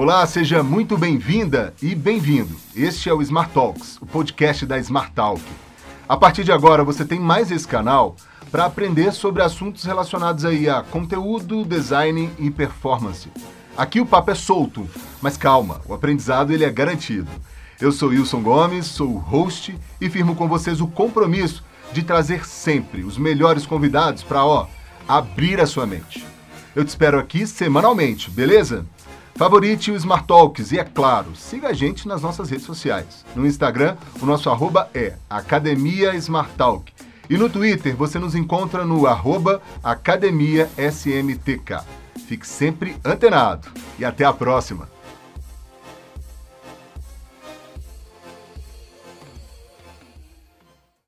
Olá, seja muito bem-vinda e bem-vindo. Este é o Smart Talks, o podcast da Smart Talk. A partir de agora, você tem mais esse canal para aprender sobre assuntos relacionados aí a conteúdo, design e performance. Aqui o papo é solto, mas calma, o aprendizado ele é garantido. Eu sou Wilson Gomes, sou o host e firmo com vocês o compromisso de trazer sempre os melhores convidados para, ó, abrir a sua mente. Eu te espero aqui semanalmente, beleza? Favorite o Smart Talks e, é claro, siga a gente nas nossas redes sociais. No Instagram, o nosso arroba é Academia Smart Talk. E no Twitter, você nos encontra no arroba Academia SMTK. Fique sempre antenado e até a próxima!